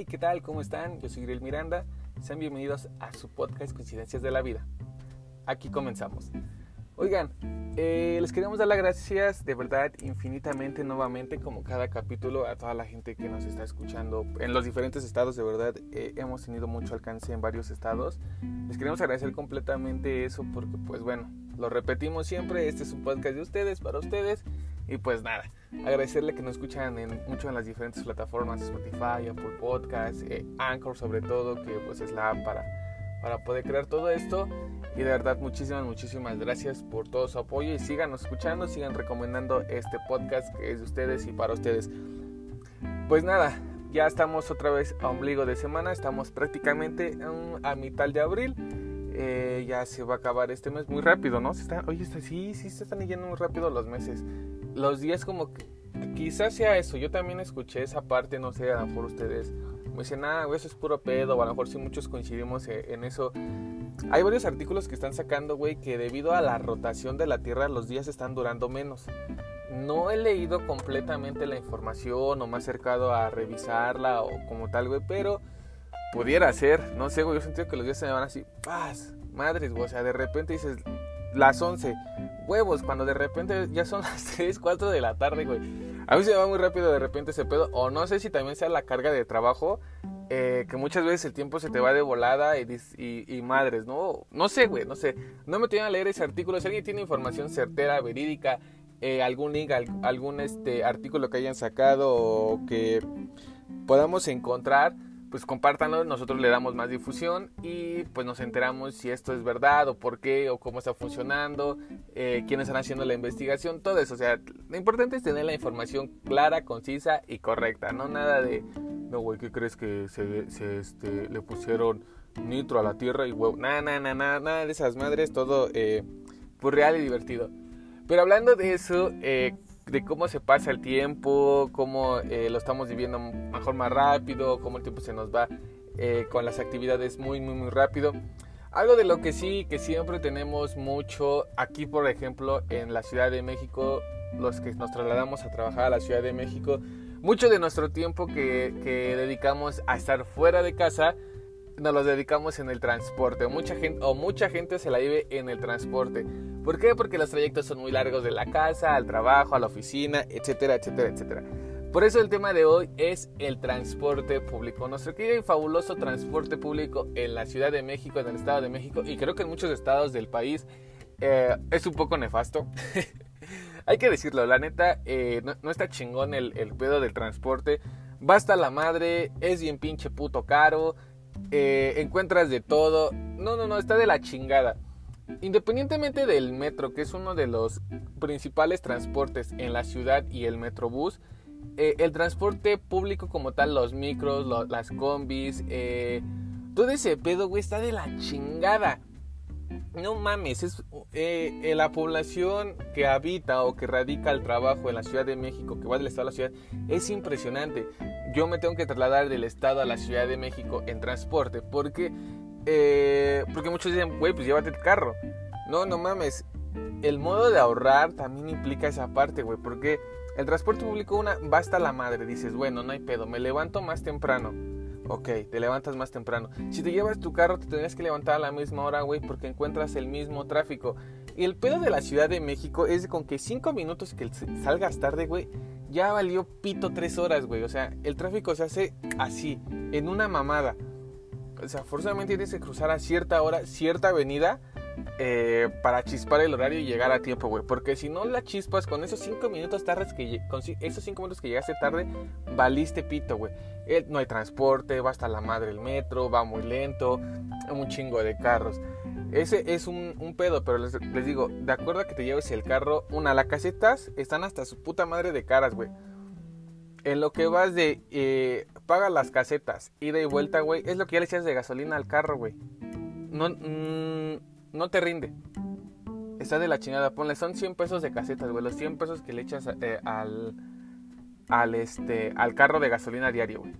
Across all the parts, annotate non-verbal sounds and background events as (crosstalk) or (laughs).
Hey, ¿qué tal? ¿Cómo están? Yo soy Griel Miranda. Sean bienvenidos a su podcast Coincidencias de la Vida. Aquí comenzamos. Oigan, eh, les queremos dar las gracias de verdad infinitamente nuevamente como cada capítulo a toda la gente que nos está escuchando en los diferentes estados. De verdad eh, hemos tenido mucho alcance en varios estados. Les queremos agradecer completamente eso porque pues bueno, lo repetimos siempre, este es un podcast de ustedes, para ustedes. Y pues nada, agradecerle que nos escuchan en, mucho en las diferentes plataformas, Spotify, Apple Podcasts, eh, Anchor sobre todo, que pues es la app para, para poder crear todo esto. Y de verdad muchísimas, muchísimas gracias por todo su apoyo y sigan escuchando, sigan recomendando este podcast que es de ustedes y para ustedes. Pues nada, ya estamos otra vez a ombligo de semana, estamos prácticamente a mitad de abril. Eh, ya se va a acabar este mes muy rápido, ¿no? Se está, sí, sí, se están yendo muy rápido los meses los días como que quizás sea eso. Yo también escuché esa parte, no sé, a lo mejor ustedes me dicen, ah, eso es puro pedo, o a lo mejor sí muchos coincidimos e-, en eso. Hay varios artículos que están sacando, güey, que debido a la rotación de la Tierra los días están durando menos. No he leído completamente la información o me he acercado a revisarla o como tal, güey, pero pudiera ser, no sé, güey, yo sentido que los días se me van así, paz, madres, güey, o sea, de repente dices, las 11, huevos, cuando de repente ya son (laughs) las 3, 4 de la tarde, güey. A mí se me va muy rápido de repente ese pedo. O no sé si también sea la carga de trabajo. Eh, que muchas veces el tiempo se te va de volada y, y, madres, ¿no? No sé, güey, no sé. No me tienen a leer ese artículo. Si alguien tiene información certera, verídica, eh, algún link, algún este, artículo que hayan sacado o que podamos encontrar, pues compártanlo, nosotros le damos más difusión y pues nos enteramos si esto es verdad o por qué o cómo está funcionando, eh, quiénes están haciendo la investigación, todo eso. O sea, lo importante es tener la información clara, concisa y correcta, no nada de, no, güey, ¿qué crees que se, se este, le pusieron nitro a la tierra y huevo? Nada, nada, nada, nada de esas madres, todo eh, pues real y divertido. Pero hablando de eso, eh, de cómo se pasa el tiempo, cómo eh, lo estamos viviendo mejor más rápido, cómo el tiempo se nos va eh, con las actividades muy, muy, muy rápido. Algo de lo que sí, que siempre tenemos mucho aquí, por ejemplo, en la Ciudad de México, los que nos trasladamos a trabajar a la Ciudad de México, mucho de nuestro tiempo que, que dedicamos a estar fuera de casa, nos los dedicamos en el transporte. Mucha gente, o mucha gente se la vive en el transporte. ¿Por qué? Porque los trayectos son muy largos de la casa al trabajo, a la oficina, etcétera, etcétera, etcétera. Por eso el tema de hoy es el transporte público. Nuestro querido y fabuloso transporte público en la Ciudad de México, en el Estado de México y creo que en muchos estados del país eh, es un poco nefasto. (laughs) Hay que decirlo, la neta, eh, no, está chingón el, el pedo del transporte. Basta la madre, es bien pinche puto caro. Eh, encuentras de todo. No, no, no, está de la chingada. Independientemente del metro, que es uno de los principales transportes en la ciudad y el metrobús, eh, el transporte público como tal, los micros, las combis, eh, todo ese pedo, güey, está de la chingada. No mames, es eh, la población que habita o que radica el trabajo en la Ciudad de México, que va del estado a la ciudad, es impresionante yo me tengo que trasladar del estado a la Ciudad de México en transporte. Porque, eh, porque muchos dicen, güey, pues llévate el carro. No, no mames. El modo de ahorrar también implica esa parte, güey. Porque el transporte público una, basta la madre. Dices, bueno, no hay pedo, me levanto más temprano. Ok, te levantas más temprano. Si te llevas tu carro, te tendrías que levantar a la misma hora, güey, porque encuentras el mismo tráfico. Y el pedo de la Ciudad de México es con que 5 minutos que salgas tarde, güey, ya valió pito tres horas, güey. O sea, el tráfico se hace así, en una mamada. O sea, forzosamente tienes que cruzar a cierta hora, cierta avenida, eh, para chispar el horario y llegar a tiempo, güey. Porque si no la chispas con esos cinco minutos tardes que esos cinco minutos que llegaste tarde, valiste pito, güey. No hay transporte, va hasta la madre el metro, va muy lento, un chingo de carros. Ese es un, pedo, pero les, digo, de acuerdo a que te lleves el carro, una, las casetas están hasta su puta madre de caras, güey. En lo que vas de eh, paga las casetas, ida y vuelta, güey, es lo que ya le echas de gasolina al carro, güey. No, mm, no te rinde. Está de la chingada. Ponle, son 100 pesos de casetas, güey. Los 100 pesos que le echas eh, al, al, este, al carro de gasolina diario, güey.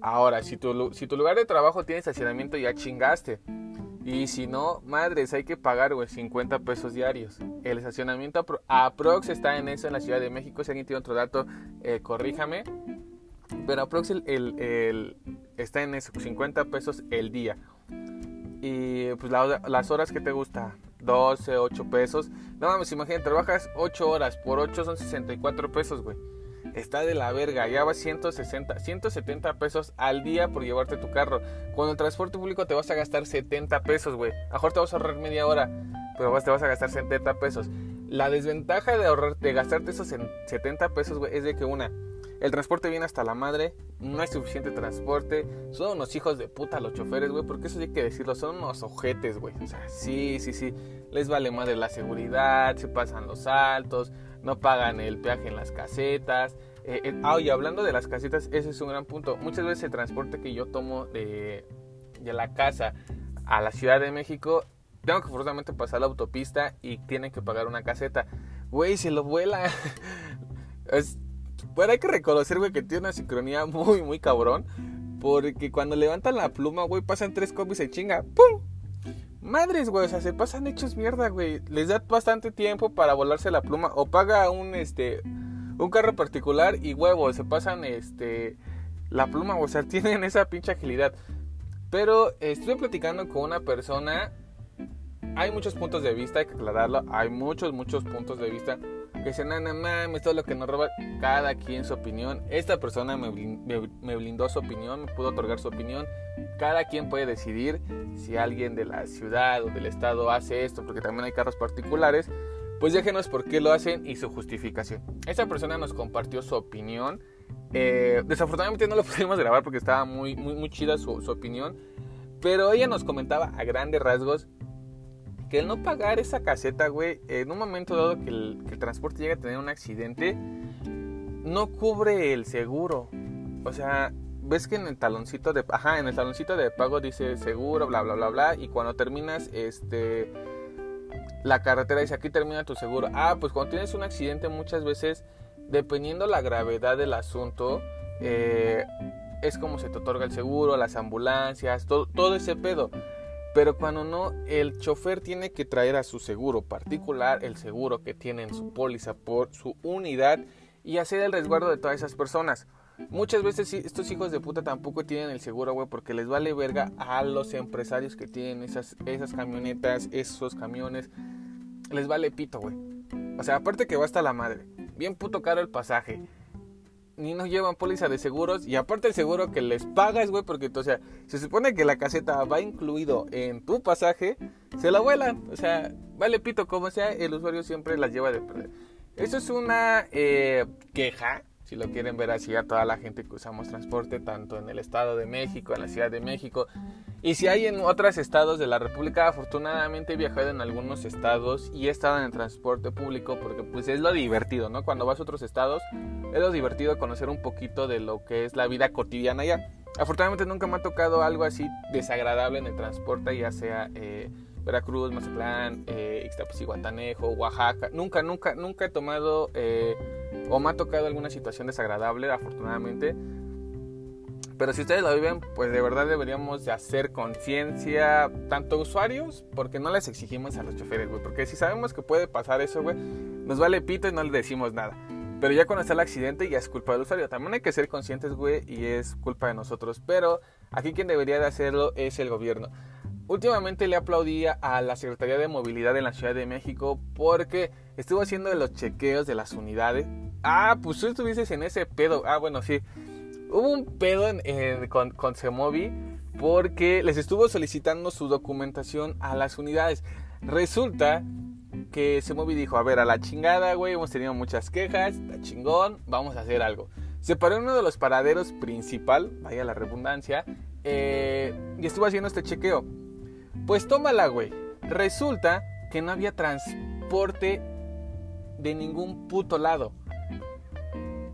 Ahora, si tu, si tu lugar de trabajo tiene estacionamiento, ya chingaste. Y si no, madres, hay que pagar, güey, 50 pesos diarios. El estacionamiento aprox está en eso en la Ciudad de México. Si alguien tiene otro dato, eh, corríjame. Pero aprox el, el, está en esos 50 pesos el día. Y pues las horas que te gusta, 12, 8 pesos. No mames, imagínate, trabajas 8 horas, por 8 son 64 pesos, güey. Está de la verga, ya vas 160, 170 pesos al día por llevarte tu carro. Cuando el transporte público te vas a gastar 70 pesos, güey. A mejor te vas a ahorrar media hora, pero te vas a gastar 70 pesos. La desventaja de ahorrar, de gastarte esos 70 pesos, güey, es de que una, el transporte viene hasta la madre, no hay suficiente transporte, son unos hijos de puta los choferes, güey, porque eso hay que decirlo, son unos ojetes, güey. O sea, sí, sí, sí, les vale madre la seguridad, se pasan los saltos, no pagan el peaje en las casetas. Eh, eh, ah, y hablando de las casetas, ese es un gran punto. Muchas veces el transporte que yo tomo de, de la casa a la Ciudad de México, tengo que forzosamente pasar la autopista y tienen que pagar una caseta. Güey, se lo vuela. (laughs) es, bueno, hay que reconocer, güey, que tiene una sincronía muy, muy cabrón. Porque cuando levantan la pluma, güey, pasan tres copias y se chinga. ¡Pum! Madres, güey, o sea, se pasan hechos mierda, güey. Les da bastante tiempo para volarse la pluma. O paga un, este, un carro particular y huevo, se pasan, este, la pluma, o sea, (laughs) tienen esa pinche agilidad. Pero estoy platicando con una persona. Hay muchos puntos de vista, hay que aclararlo. Hay muchos, muchos puntos de vista que dicen, no, no mames, todo lo que nos roba, cada quien su opinión. Esta persona me, me, blindó su opinión, me pudo otorgar su opinión. Cada quien puede decidir si alguien de la ciudad o del estado hace esto, porque también hay carros particulares. Pues déjenos por qué lo hacen y su justificación. Esta persona nos compartió su opinión. Eh, desafortunadamente no lo (laughs) pudimos grabar porque estaba muy, muy, muy chida su, su opinión. Pero ella nos comentaba a grandes rasgos que el no pagar esa caseta, güey, en un momento dado que el, transporte llegue a tener un accidente, no cubre el seguro. O sea, ves que en el taloncito de, ajá, en el taloncito de pago dice seguro, bla, bla, bla, bla, y cuando terminas, este, la carretera dice aquí termina tu seguro. Ah, pues cuando tienes un accidente muchas veces, dependiendo la gravedad del asunto, eh, es como se te otorga el seguro, las ambulancias, todo, todo ese pedo. Pero cuando no, el chofer tiene que traer a su seguro particular el seguro que tiene en su póliza por su unidad y hacer el resguardo de todas esas personas. Muchas veces estos hijos de puta tampoco tienen el seguro, güey, porque les vale verga a los empresarios que tienen esas, esas camionetas, esos camiones. Les vale pito, güey. O sea, aparte que va hasta la madre. Bien puto caro el pasaje ni nos llevan póliza de seguros y aparte el seguro que les pagas, güey, porque o sea, se supone que la caseta va incluido en tu pasaje, se la vuelan, o sea, vale pito como sea, el usuario siempre las lleva de perder. Eso es una eh, queja si lo quieren ver así a toda la gente que usamos transporte, tanto en el Estado de México, en la Ciudad de México. Y si hay en otros estados de la República, afortunadamente he viajado en algunos estados y he estado en el transporte público porque pues es lo divertido, ¿no? Cuando vas a otros estados, es lo divertido conocer un poquito de lo que es la vida cotidiana allá. Afortunadamente nunca me ha tocado algo así desagradable en el transporte, ya sea... Eh, Veracruz, Mazatlán, eh, Guatanejo, Oaxaca. Nunca, nunca, nunca he tomado eh, o me ha tocado alguna situación desagradable, afortunadamente. Pero si ustedes lo viven, pues de verdad deberíamos de hacer conciencia, tanto usuarios, porque no les exigimos a los choferes, güey. Porque si sabemos que puede pasar eso, güey, nos vale pito y no les decimos nada. Pero ya cuando está el accidente ya es culpa del usuario. También hay que ser conscientes, güey, y es culpa de nosotros. Pero aquí quien debería de hacerlo es el gobierno. Últimamente le aplaudía a la Secretaría de Movilidad en la Ciudad de México porque estuvo haciendo los chequeos de las unidades. Ah, pues tú estuviste en ese pedo. Ah, bueno, sí. Hubo un pedo con, con Semovi porque les estuvo solicitando su documentación a las unidades. Resulta que Semovi dijo, a ver, a la chingada, güey, hemos tenido muchas quejas, está chingón, vamos a hacer algo. Se paró en uno de los paraderos principal, vaya la redundancia, eh, y estuvo haciendo este chequeo. Pues tómala, güey. Resulta que no había transporte de ningún puto lado.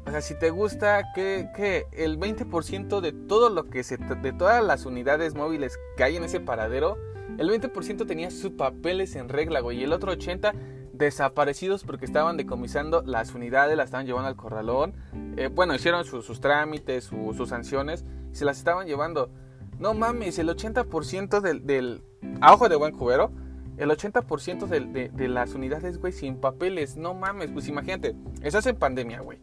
O sea, si te gusta que, el 20% de todo lo que se de todas las unidades móviles que hay en ese paradero, el 20% tenía sus papeles en regla, güey, y el otro 80 desaparecidos porque estaban decomisando las unidades, las estaban llevando al corralón. Eh, bueno, hicieron sus trámites, sus sanciones, se las estaban llevando. No mames, el 80% del, del, a ojo de buen cubero, el 80% de, las unidades, güey, sin papeles. No mames, pues imagínate, estás en pandemia, güey.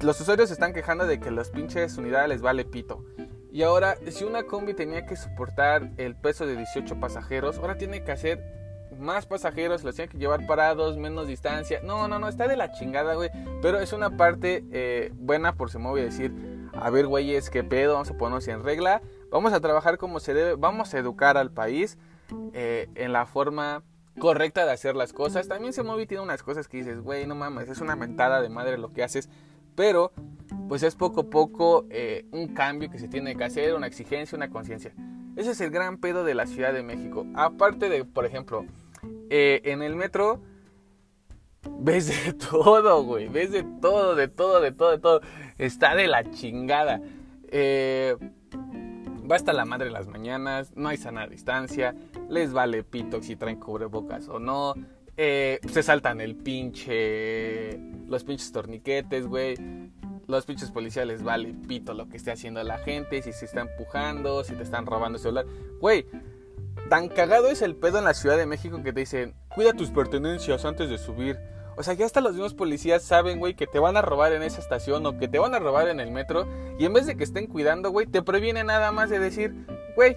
los usuarios se están quejando de que los pinches unidades les vale pito. Y ahora, si una combi tenía que soportar el peso de 18 pasajeros, ahora tiene que hacer más pasajeros, los tiene que llevar parados, menos distancia. No, no, no, está de la chingada, güey. Pero es una parte eh, buena por se me voy a decir, a ver, güeyes, qué pedo, vamos a ponernos en regla. Vamos a trabajar como se debe, vamos a educar al país eh, en la forma correcta de hacer las cosas. También se y tiene unas cosas que dices, güey, no mames, es una mentada de madre lo que haces. Pero, pues es poco a poco eh, un cambio que se tiene que hacer, una exigencia, una conciencia. Ese es el gran pedo de la Ciudad de México. Aparte de, por ejemplo, eh, en el metro ves de (laughs) todo, güey. Ves de todo, de todo, de todo, de todo. Está de la chingada. Eh, va hasta la madre las mañanas, no hay sana distancia, les vale pito si traen cubrebocas o no. Eh, se saltan el pinche. Los pinches torniquetes, güey. Los pinches policías les vale pito lo que esté haciendo la gente, si se está empujando, si te están robando el celular. Güey, tan cagado es el pedo en la Ciudad de México que te dicen, cuida tus pertenencias antes de subir. O sea, ya hasta los mismos policías saben, güey, que te van a robar en esa estación o que te van a robar en el metro. Y en vez de que estén cuidando, güey, te previene nada más de decir, güey,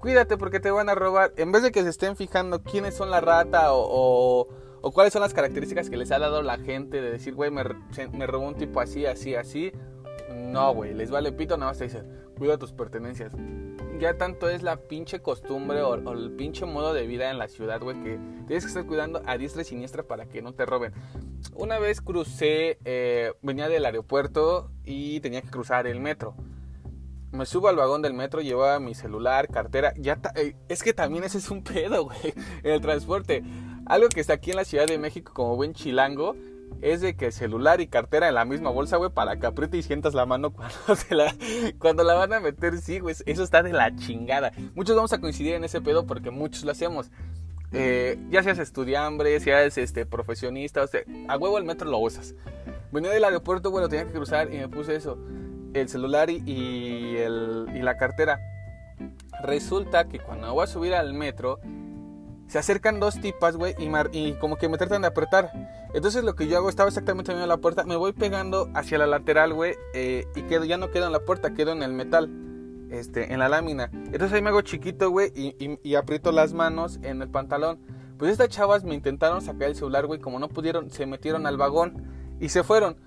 cuídate porque te van a robar. En vez de que se estén fijando quiénes son la rata o, o, cuáles son las características que les ha dado la gente de decir, güey, me, me robó un tipo así, así, así. No, güey, les vale pito, nada más te dicen, cuida tus pertenencias ya tanto es la pinche costumbre o, el pinche modo de vida en la ciudad, güey, que tienes que estar cuidando a diestra y siniestra para que no te roben. Una vez crucé, eh, venía del aeropuerto y tenía que cruzar el metro. Me subo al vagón del metro, llevaba mi celular, cartera. Ya eh, es que también ese es un (laughs) pedo, güey, el transporte. Algo que está aquí en la Ciudad de México como buen chilango es de que celular y cartera en la misma bolsa, güey, para que apriete y sientas la mano cuando, (laughs) se la, cuando la van a meter, sí, güey, eso está de la chingada. Muchos vamos a coincidir en ese pedo porque muchos lo hacemos. Eh, ya seas estudiante, seas este, profesionista, o sea, a huevo el metro lo usas. Venía del aeropuerto, bueno, tenía que cruzar y me puse eso, el celular y, el, y la cartera. Resulta que cuando voy a subir al metro, se acercan dos tipas, güey, y, como que me tratan de apretar. Entonces lo que yo hago, estaba exactamente en la puerta, me voy pegando hacia la lateral, güey, eh, y quedo, ya no quedo en la puerta, quedo en el metal, este, en la lámina. Entonces ahí me hago chiquito, güey, y, y, aprieto las manos en el pantalón. Pues estas chavas me intentaron sacar el celular, güey, como no pudieron, se metieron al vagón y se fueron.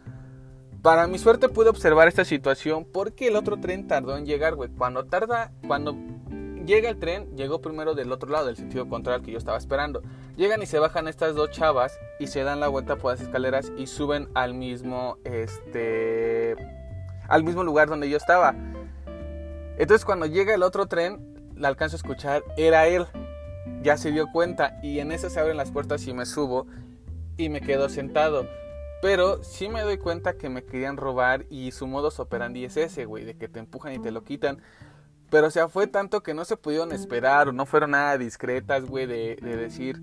Para mi suerte pude observar esta situación porque el otro tren tardó en llegar, güey. Cuando tarda, cuando Llega el tren, llegó primero del otro lado, del sentido contrario al que yo estaba esperando. Llegan y se bajan estas dos chavas y se dan la vuelta por las escaleras y suben al mismo, este, al mismo lugar donde yo estaba. Entonces cuando llega el otro tren, la alcanzo a escuchar, era él. Ya se dio cuenta y en eso se abren las puertas y me subo y me quedo sentado. Pero sí me doy cuenta que me querían robar y su modus operandi es ese, güey, de que te empujan y te lo quitan. Pero o sea, fue tanto que no se pudieron esperar o no fueron nada discretas, güey, de, de decir,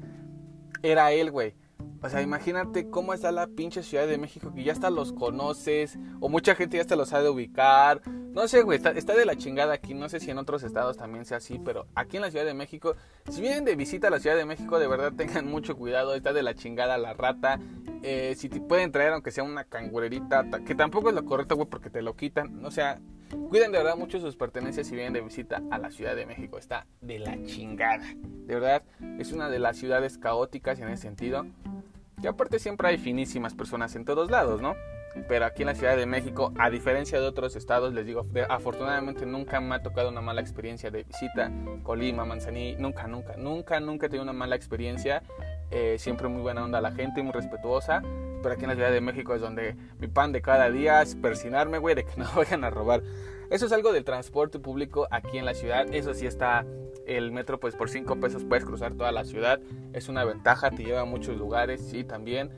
era él, güey. O sea, imagínate cómo está la pinche Ciudad de México que ya hasta los conoces o mucha gente ya hasta los ha de ubicar. No sé, güey, está, de la chingada aquí. No sé si en otros estados también sea así, pero aquí en la Ciudad de México, si vienen de visita a la Ciudad de México, de verdad tengan mucho cuidado. Está de la chingada la rata. Eh, si te pueden traer, aunque sea una cangurerita, que tampoco es lo correcto, güey, porque te lo quitan. O sea, cuiden de verdad mucho sus pertenencias si vienen de visita a la Ciudad de México. Está de la chingada. De verdad, es una de las ciudades caóticas en ese sentido. Y aparte siempre hay finísimas personas en todos lados, ¿no? Pero aquí en la Ciudad de México, a diferencia de otros estados, les digo, afortunadamente nunca me ha tocado una mala experiencia de visita. Colima, Manzanillo, nunca, nunca, nunca, nunca he tenido una mala experiencia. Eh, siempre muy buena onda la gente, muy respetuosa. Pero aquí en la Ciudad de México es donde mi pan de cada día es persinarme, güey, de que (laughs) no vayan a robar. Eso es algo del transporte público aquí en la ciudad. Eso sí está el metro, pues por 5 pesos puedes cruzar toda la ciudad. Es una ventaja, te lleva a muchos lugares, sí, también.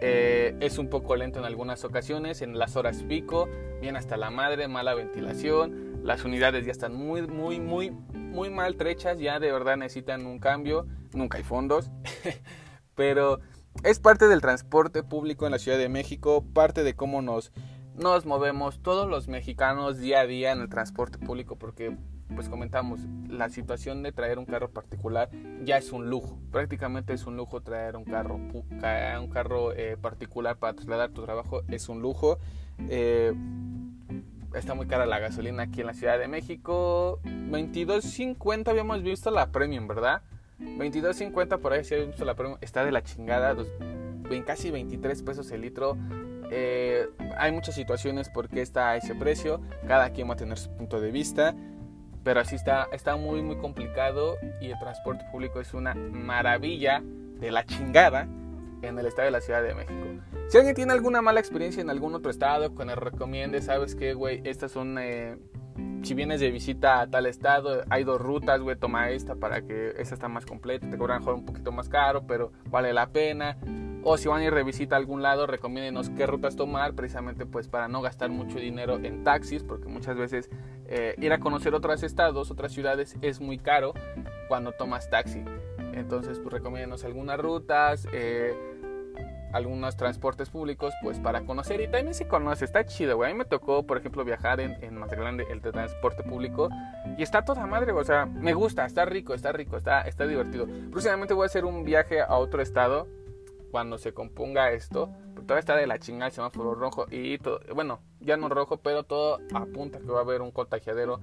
Eh, es un poco lento en algunas ocasiones, en las horas pico, bien hasta la madre, mala ventilación. Las unidades ya están muy, muy, muy, muy maltrechas, ya de verdad necesitan un cambio. Nunca hay fondos, (laughs) pero es parte del transporte público en la Ciudad de México, parte de cómo nos nos movemos todos los mexicanos día a día en el transporte público porque pues comentamos, la situación de traer un carro particular ya es un lujo. Prácticamente es un lujo traer un carro, un carro eh, particular para trasladar tu trabajo. Es un lujo. Eh, está muy cara la gasolina aquí en la Ciudad de México. 22.50 habíamos visto la premium, ¿verdad? 22.50 por ahí si habíamos visto la premium. Está de la chingada. casi 23 pesos el litro. Eh, hay muchas situaciones porque está a ese precio. Cada quien va a tener su punto de vista. Pero así está, está muy, muy complicado. Y el transporte público es una maravilla de la chingada en el estado de la Ciudad de México. Si alguien tiene alguna mala experiencia en algún otro estado, que nos recomiende, sabes que, güey, estas son. Eh, si vienes de visita a tal estado, hay dos rutas, güey, toma esta para que esta está más completa. Te cobran un poquito más caro, pero vale la pena. O si van a ir de visita a algún lado, recomiéndenos qué rutas tomar, precisamente pues para no gastar mucho dinero en taxis, porque muchas veces eh, ir a conocer otros estados, otras ciudades es muy caro cuando tomas taxi. Entonces, pues recomiéndenos algunas rutas. Eh, algunos transportes públicos pues para conocer y también se conoce, está chido, güey. A mí me tocó, por ejemplo, viajar en, en grande el transporte público y está toda madre, o sea, me gusta, está rico, está rico, está, está divertido. Próximamente voy a hacer un viaje a otro estado cuando se componga esto, todavía está de la chingada el semáforo rojo y todo, bueno, ya no rojo, pero todo apunta que va a haber un contagiadero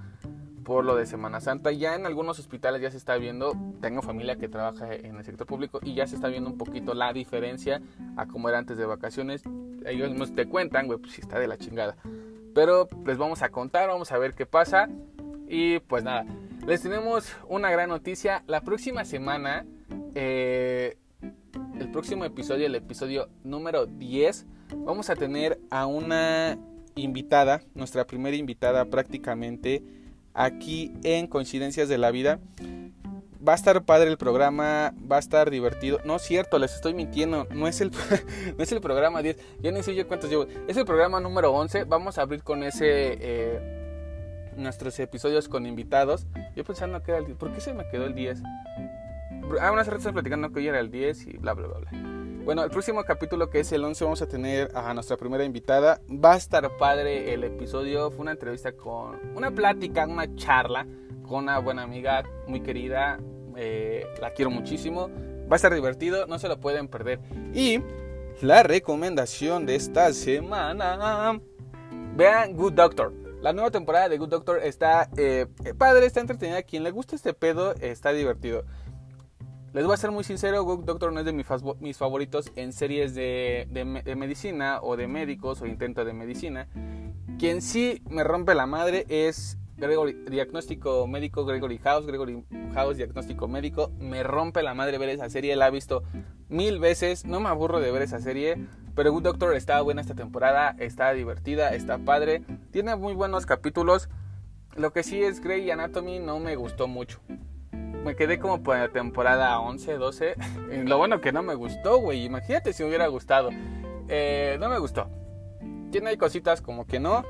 por lo de Semana Santa. Ya en algunos hospitales ya se está viendo, tengo familia que trabaja en el sector público y ya se está viendo un poquito la diferencia a cómo era antes de vacaciones. Ellos mismos te cuentan, güey, pues si está de la chingada. Pero les vamos a contar, vamos a ver qué pasa. Y pues nada, les tenemos una gran noticia. La próxima semana, eh, el próximo episodio, el episodio número 10, vamos a tener a una invitada, nuestra primera invitada prácticamente aquí en Coincidencias de la Vida. Va a estar padre el programa, va a estar divertido. No es cierto, les estoy mintiendo. No es el, (laughs) no es el programa 10. Ya ni sé yo cuántos llevo. Es el programa número 11. Vamos a abrir con ese eh, nuestros episodios con invitados. Yo pensando que era el 10. ¿Por qué se me quedó el 10? Ah, unas ratas platicando que hoy era el 10 y bla, bla, bla, bla. Bueno, el próximo capítulo que es el 11 vamos a tener a nuestra primera invitada. Va a estar padre el episodio. Fue una entrevista con una plática, una charla con una buena amiga muy querida. Eh, la quiero muchísimo. Va a estar divertido, no se lo pueden perder. Y la recomendación de esta semana. Vean Good Doctor. La nueva temporada de Good Doctor está eh, padre, está entretenida. Quien le gusta este pedo está divertido. Les voy a ser muy sincero, Good Doctor no es de mis favoritos en series de, medicina o de médicos o intento de medicina. Quien sí me rompe la madre es Gregory, diagnóstico médico Gregory House, Gregory House, diagnóstico médico. Me rompe la madre ver esa serie, la he visto mil veces, no me aburro de ver esa serie. Pero Good Doctor está buena esta temporada, está divertida, está padre, tiene muy buenos capítulos. Lo que sí es Grey Anatomy no me gustó mucho me quedé como por la temporada 11, 12. (laughs) lo bueno que no me gustó, güey. Imagínate si hubiera gustado. Eh, no me gustó. Tiene hay cositas como que no.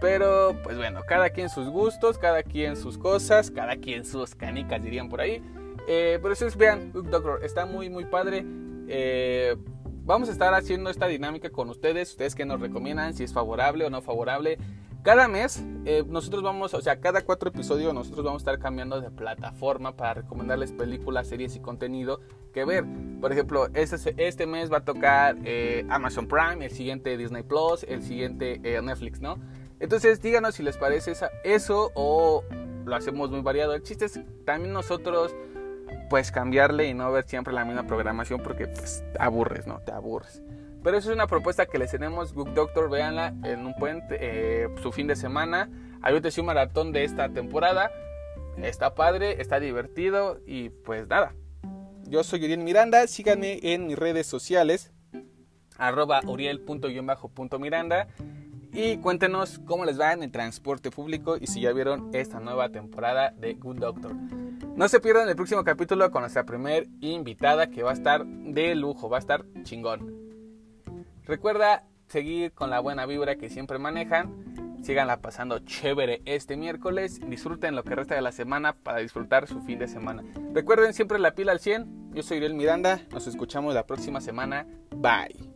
Pero pues bueno, cada quien sus gustos, cada quien sus cosas, cada quien sus canicas dirían por ahí. Eh, pero ustedes vean, Doctor, está muy muy padre. Eh, vamos a estar haciendo esta dinámica con ustedes, ustedes que nos recomiendan si es favorable o no favorable. Cada mes eh, nosotros vamos, o sea, cada cuatro episodios nosotros vamos a estar cambiando de plataforma para recomendarles películas, series y contenido que ver. Por ejemplo, este, este mes va a tocar eh, Amazon Prime, el siguiente Disney Plus, el siguiente eh, Netflix, ¿no? Entonces díganos si les parece eso o lo hacemos muy variado. El chiste es también nosotros pues cambiarle y no ver siempre la misma programación porque pues aburres, ¿no? Te aburres. Pero eso es una propuesta que les tenemos. Book Doctor, véanla en un puente, eh, su fin de semana. Hay un maratón de esta temporada. Está padre, está divertido y pues nada. Yo soy Uriel Miranda. Síganme en mis redes sociales. Arroba uriel.miranda. Y cuéntenos cómo les va en el transporte público y si ya vieron esta nueva temporada de Good Doctor. No se pierdan el próximo capítulo con nuestra primer invitada que va a estar de lujo, va a estar chingón. Recuerda seguir con la buena vibra que siempre manejan. Síganla pasando chévere este miércoles. Disfruten lo que resta de la semana para disfrutar su fin de semana. Recuerden siempre la pila al 100. Yo soy Uriel Miranda. Nos escuchamos la próxima semana. Bye.